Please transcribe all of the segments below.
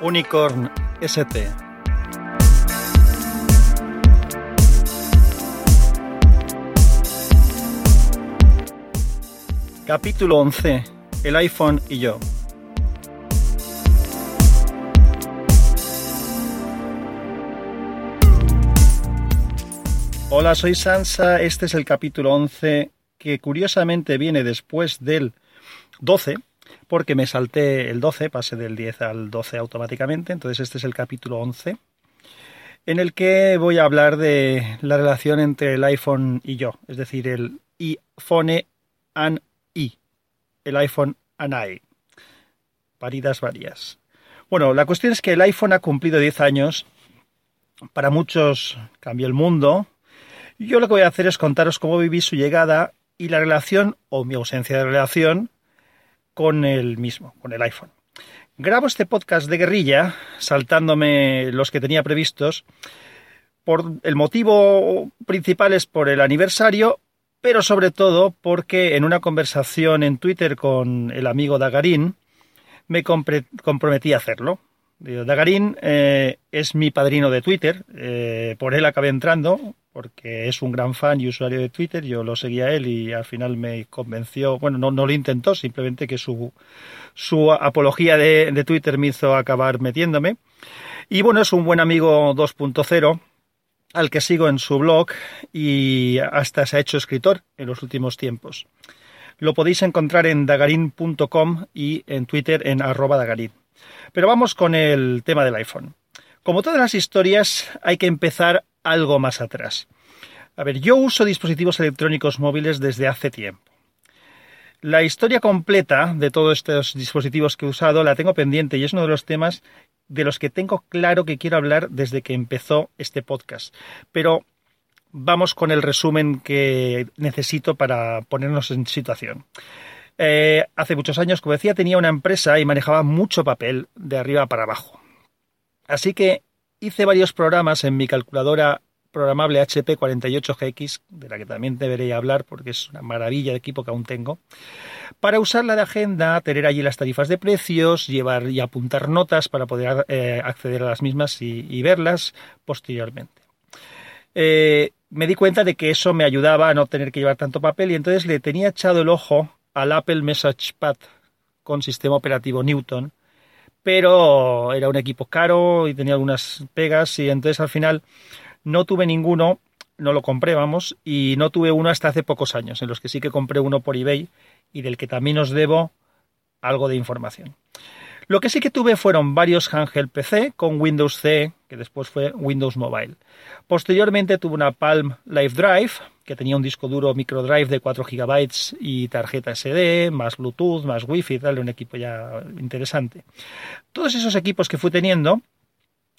Unicorn ST. Capítulo 11. El iPhone y yo. Hola, soy Sansa. Este es el capítulo 11 que curiosamente viene después del 12, porque me salté el 12, pasé del 10 al 12 automáticamente. Entonces este es el capítulo 11 en el que voy a hablar de la relación entre el iPhone y yo, es decir, el iPhone and I, el iPhone and I. Paridas varias. Bueno, la cuestión es que el iPhone ha cumplido 10 años. Para muchos cambió el mundo, yo lo que voy a hacer es contaros cómo viví su llegada y la relación o mi ausencia de relación con el mismo, con el iPhone. Grabo este podcast de guerrilla, saltándome los que tenía previstos. Por el motivo principal es por el aniversario, pero sobre todo porque en una conversación en Twitter con el amigo Dagarín me comprometí a hacerlo. Dagarín eh, es mi padrino de Twitter, eh, por él acabé entrando, porque es un gran fan y usuario de Twitter, yo lo seguía a él y al final me convenció, bueno, no, no lo intentó, simplemente que su, su apología de, de Twitter me hizo acabar metiéndome. Y bueno, es un buen amigo 2.0 al que sigo en su blog y hasta se ha hecho escritor en los últimos tiempos. Lo podéis encontrar en dagarin.com y en Twitter en arroba dagarin. Pero vamos con el tema del iPhone. Como todas las historias, hay que empezar algo más atrás. A ver, yo uso dispositivos electrónicos móviles desde hace tiempo. La historia completa de todos estos dispositivos que he usado la tengo pendiente y es uno de los temas de los que tengo claro que quiero hablar desde que empezó este podcast. Pero vamos con el resumen que necesito para ponernos en situación. Eh, hace muchos años, como decía, tenía una empresa y manejaba mucho papel de arriba para abajo. Así que hice varios programas en mi calculadora programable HP 48GX, de la que también debería hablar porque es una maravilla de equipo que aún tengo, para usarla de agenda, tener allí las tarifas de precios, llevar y apuntar notas para poder eh, acceder a las mismas y, verlas posteriormente. Eh, me di cuenta de que eso me ayudaba a no tener que llevar tanto papel y entonces le tenía echado el ojo al Apple Message Pad con sistema operativo Newton, pero era un equipo caro y tenía algunas pegas y entonces al final no tuve ninguno, no lo compré, vamos, y no tuve uno hasta hace pocos años, en los que sí que compré uno por eBay y del que también os debo algo de información. Lo que sí que tuve fueron varios handheld PC con Windows C, que después fue Windows Mobile. Posteriormente tuve una Palm Live Drive, que tenía un disco duro microdrive de 4 GB y tarjeta SD, más Bluetooth, más Wi-Fi, tal, un equipo ya interesante. Todos esos equipos que fui teniendo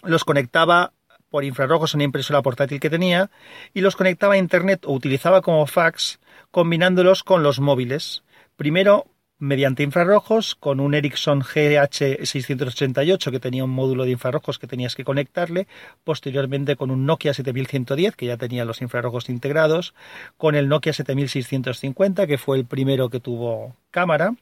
los conectaba por infrarrojos en una impresora portátil que tenía y los conectaba a Internet o utilizaba como fax combinándolos con los móviles. Primero mediante infrarrojos con un Ericsson GH688 que tenía un módulo de infrarrojos que tenías que conectarle, posteriormente con un Nokia 7110 que ya tenía los infrarrojos integrados, con el Nokia 7650 que fue el primero que tuvo cámara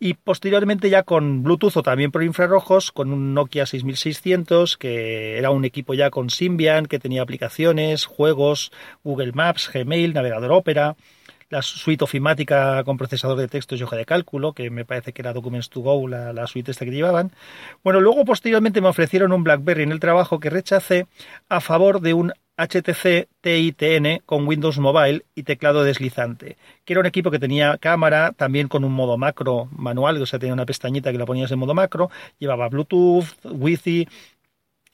y posteriormente ya con Bluetooth o también por infrarrojos con un Nokia 6600 que era un equipo ya con Symbian que tenía aplicaciones, juegos, Google Maps, Gmail, navegador Opera, la suite ofimática con procesador de textos y hoja de cálculo, que me parece que era Documents to Go, la, la suite esta que llevaban. Bueno, luego posteriormente me ofrecieron un BlackBerry en el trabajo que rechacé a favor de un HTC TITN con Windows Mobile y teclado deslizante, que era un equipo que tenía cámara, también con un modo macro manual, o sea, tenía una pestañita que la ponías en modo macro, llevaba Bluetooth, Wi-Fi,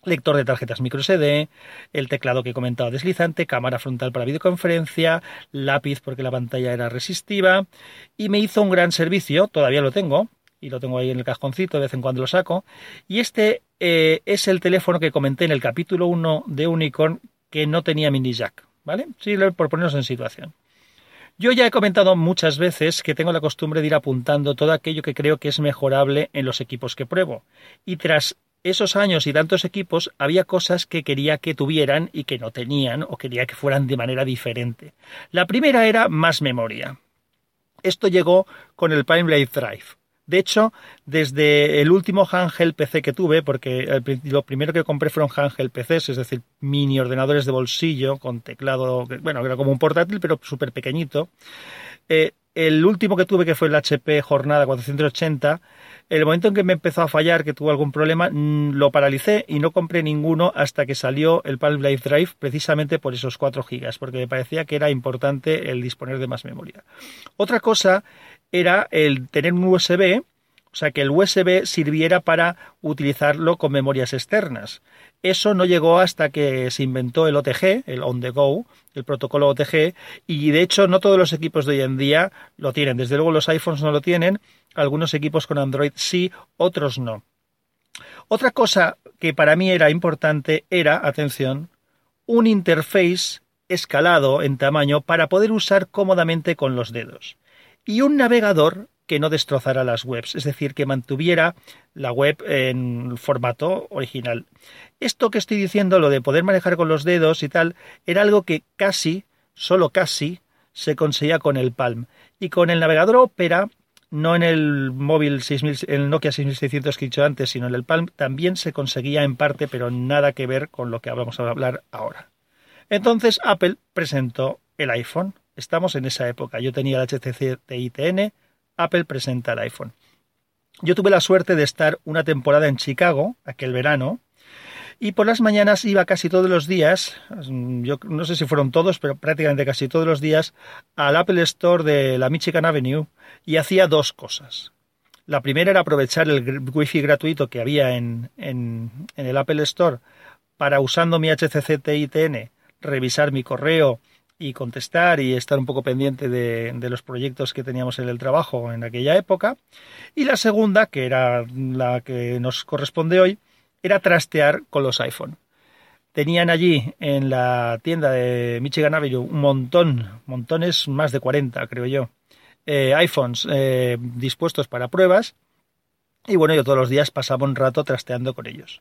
lector de tarjetas microSD, el teclado que he comentado deslizante, cámara frontal para videoconferencia, lápiz porque la pantalla era resistiva y me hizo un gran servicio, todavía lo tengo y lo tengo ahí en el cajoncito, de vez en cuando lo saco y este eh, es el teléfono que comenté en el capítulo 1 de Unicorn que no tenía mini jack, ¿vale? Sí, por ponernos en situación. Yo ya he comentado muchas veces que tengo la costumbre de ir apuntando todo aquello que creo que es mejorable en los equipos que pruebo. Y tras esos años y tantos equipos había cosas que quería que tuvieran y que no tenían o quería que fueran de manera diferente. La primera era más memoria. Esto llegó con el Palm Drive. De hecho, desde el último handheld PC que tuve, porque lo primero que compré fueron handheld PCs, es decir, mini ordenadores de bolsillo con teclado, bueno, era como un portátil, pero súper pequeñito. Eh, el último que tuve, que fue el HP Jornada 480, el momento en que me empezó a fallar, que tuvo algún problema, mm, lo paralicé y no compré ninguno hasta que salió el Palm Life Drive precisamente por esos 4 gigas, porque me parecía que era importante el disponer de más memoria. Otra cosa era el tener un USB, o sea, que el USB sirviera para utilizarlo con memorias externas. Eso no llegó hasta que se inventó el OTG, el On the Go, el protocolo OTG, y de hecho no todos los equipos de hoy en día lo tienen. Desde luego los iPhones no lo tienen, algunos equipos con Android sí, otros no. Otra cosa que para mí era importante era, atención, un interface escalado en tamaño para poder usar cómodamente con los dedos. Y un navegador que no destrozara las webs, es decir, que mantuviera la web en formato original. Esto que estoy diciendo, lo de poder manejar con los dedos y tal, era algo que casi, solo casi, se conseguía con el Palm. Y con el navegador Opera, no en el móvil 6000, el Nokia 6600 que he dicho antes, sino en el Palm, también se conseguía en parte, pero nada que ver con lo que vamos a hablar ahora. Entonces Apple presentó el iPhone. Estamos en esa época. Yo tenía el HTC TITN, Apple presenta el iPhone. Yo tuve la suerte de estar una temporada en Chicago, aquel verano, y por las mañanas iba casi todos los días, yo no sé si fueron todos, pero prácticamente casi todos los días, al Apple Store de la Michigan Avenue y hacía dos cosas. La primera era aprovechar el wifi gratuito que había en, en, en el Apple Store para usando mi HCC TITN revisar mi correo y contestar y estar un poco pendiente de, los proyectos que teníamos en el trabajo en aquella época. Y la segunda, que era la que nos corresponde hoy, era trastear con los iPhone. Tenían allí en la tienda de Michigan Avenue un montón, montones, más de 40 creo yo, eh, iPhones eh, dispuestos para pruebas. Y bueno, yo todos los días pasaba un rato trasteando con ellos.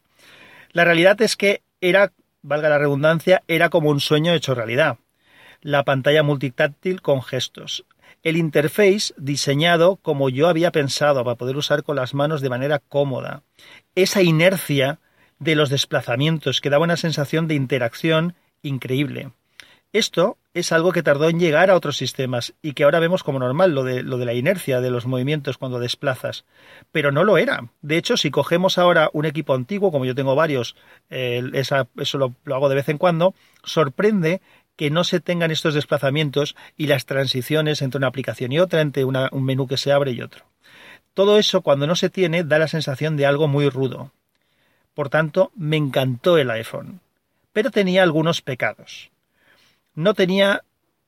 La realidad es que era, valga la redundancia, era como un sueño hecho realidad la pantalla multitáctil con gestos. El interface diseñado como yo había pensado para poder usar con las manos de manera cómoda. Esa inercia de los desplazamientos que daba una sensación de interacción increíble. Esto es algo que tardó en llegar a otros sistemas y que ahora vemos como normal, lo de, lo de la inercia de los movimientos cuando desplazas. Pero no lo era. De hecho, si cogemos ahora un equipo antiguo, como yo tengo varios, eh, eso lo, lo hago de vez en cuando, sorprende que no se tengan estos desplazamientos y las transiciones entre una aplicación y otra, entre un menú que se abre y otro. Todo eso, cuando no se tiene, da la sensación de algo muy rudo. Por tanto, me encantó el iPhone. Pero tenía algunos pecados. No tenía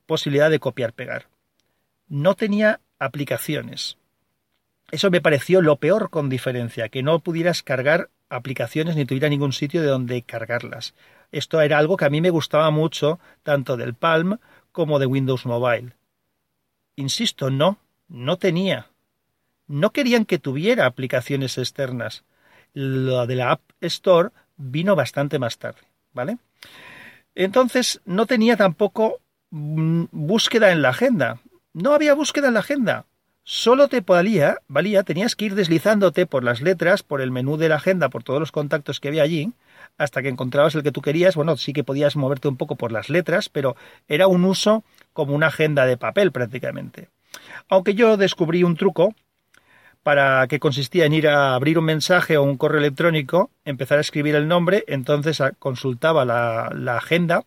posibilidad de copiar-pegar. No tenía aplicaciones. Eso me pareció lo peor con diferencia, que no pudieras cargar aplicaciones ni tuviera ningún sitio de donde cargarlas. Esto era algo que a mí me gustaba mucho, tanto del Palm como de Windows Mobile. Insisto, no, no tenía. No querían que tuviera aplicaciones externas. Lo de la App Store vino bastante más tarde, ¿vale? Entonces, no tenía tampoco mm, búsqueda en la agenda. No había búsqueda en la agenda. Solo te valía, valía, tenías que ir deslizándote por las letras, por el menú de la agenda, por todos los contactos que había allí, hasta que encontrabas el que tú querías. Bueno, sí que podías moverte un poco por las letras, pero era un uso como una agenda de papel prácticamente. Aunque yo descubrí un truco para que consistía en ir a abrir un mensaje o un correo electrónico, empezar a escribir el nombre, entonces consultaba la, la agenda,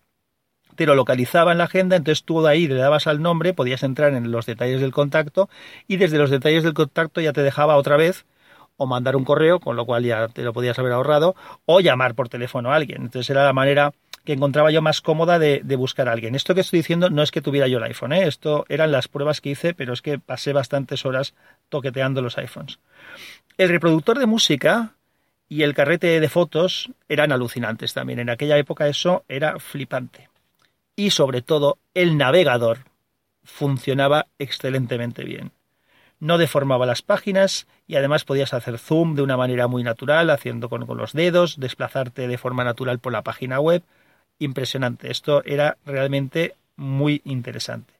te lo localizaba en la agenda, entonces tú de ahí le dabas al nombre, podías entrar en los detalles del contacto y desde los detalles del contacto ya te dejaba otra vez o mandar un correo, con lo cual ya te lo podías haber ahorrado, o llamar por teléfono a alguien. Entonces era la manera que encontraba yo más cómoda de, buscar a alguien. Esto que estoy diciendo no es que tuviera yo el iPhone, ¿eh? esto eran las pruebas que hice, pero es que pasé bastantes horas toqueteando los iPhones. El reproductor de música y el carrete de fotos eran alucinantes también. En aquella época eso era flipante. Y sobre todo el navegador funcionaba excelentemente bien no deformaba las páginas y además podías hacer zoom de una manera muy natural, haciendo con, los dedos, desplazarte de forma natural por la página web. Impresionante. Esto era realmente muy interesante.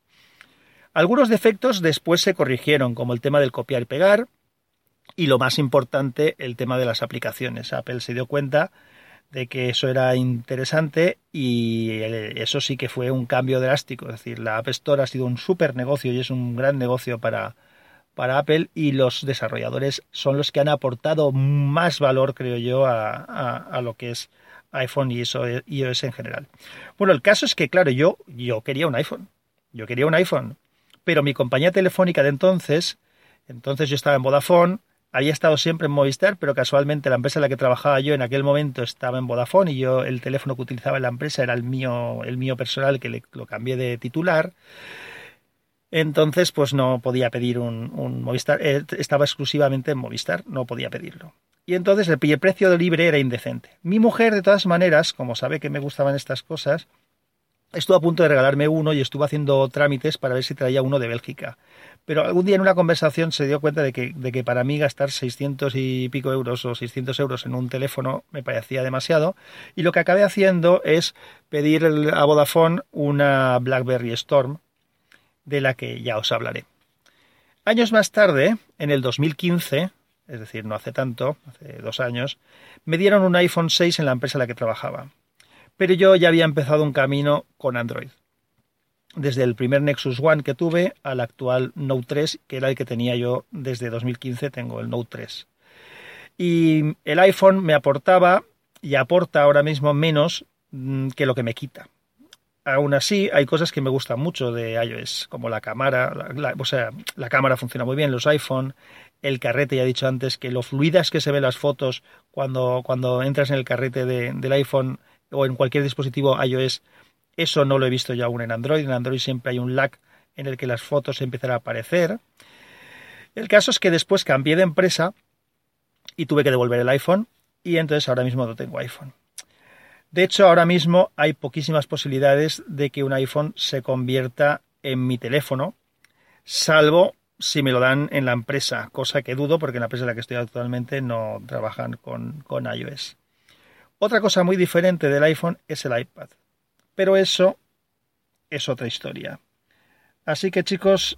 Algunos defectos después se corrigieron, como el tema del copiar y pegar, Y lo más importante, el tema de las aplicaciones. Apple se dio cuenta de que eso era interesante y eso sí que fue un cambio drástico. Es decir, la App Store ha sido un súper negocio y es un gran negocio para, para Apple y los desarrolladores son los que han aportado más valor, creo yo, a, a, lo que es iPhone y iOS en general. Bueno, el caso es que, claro, yo, yo quería un iPhone. Yo quería un iPhone. Pero mi compañía telefónica de entonces, entonces yo estaba en Vodafone, había estado siempre en Movistar, pero casualmente la empresa en la que trabajaba yo en aquel momento estaba en Vodafone y yo el teléfono que utilizaba en la empresa era el mío, el mío personal que lo cambié de titular. Entonces, pues no podía pedir un, Movistar, eh, estaba exclusivamente en Movistar, no podía pedirlo. Y entonces el, el precio libre era indecente. Mi mujer, de todas maneras, como sabe que me gustaban estas cosas, estuvo a punto de regalarme uno y estuvo haciendo trámites para ver si traía uno de Bélgica pero algún día en una conversación se dio cuenta de que, de que para mí gastar 600 y pico euros o 600 euros en un teléfono me parecía demasiado y lo que acabé haciendo es pedir a Vodafone una BlackBerry Storm de la que ya os hablaré. Años más tarde, en el 2015, es decir, no hace tanto, hace dos años, me dieron un iPhone 6 en la empresa en la que trabajaba. Pero yo ya había empezado un camino con Android desde el primer Nexus One que tuve al actual Note 3, que era el que tenía yo desde 2015, tengo el Note 3. Y el iPhone me aportaba y aporta ahora mismo menos mm, que lo que me quita. Aún así, hay cosas que me gustan mucho de iOS, como la cámara, o sea, la cámara funciona muy bien, los iPhone, el carrete, ya he dicho antes, que lo fluidas que se ven las fotos cuando, cuando entras en el carrete del iPhone o en cualquier dispositivo iOS eso no lo he visto yo aún en Android. En Android siempre hay un lag en el que las fotos empiezan a aparecer. El caso es que después cambié de empresa y tuve que devolver el iPhone y entonces ahora mismo no tengo iPhone. De hecho, ahora mismo hay poquísimas posibilidades de que un iPhone se convierta en mi teléfono, salvo si me lo dan en la empresa, cosa que dudo porque en la empresa en la que estoy actualmente no trabajan con, con iOS. Otra cosa muy diferente del iPhone es el iPad. Pero eso es otra historia. Así que chicos,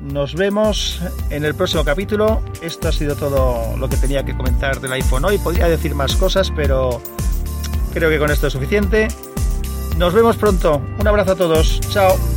nos vemos en el próximo capítulo. Esto ha sido todo lo que tenía que comentar del iPhone hoy. Podría decir más cosas, pero creo que con esto es suficiente. Nos vemos pronto. Un abrazo a todos. Chao.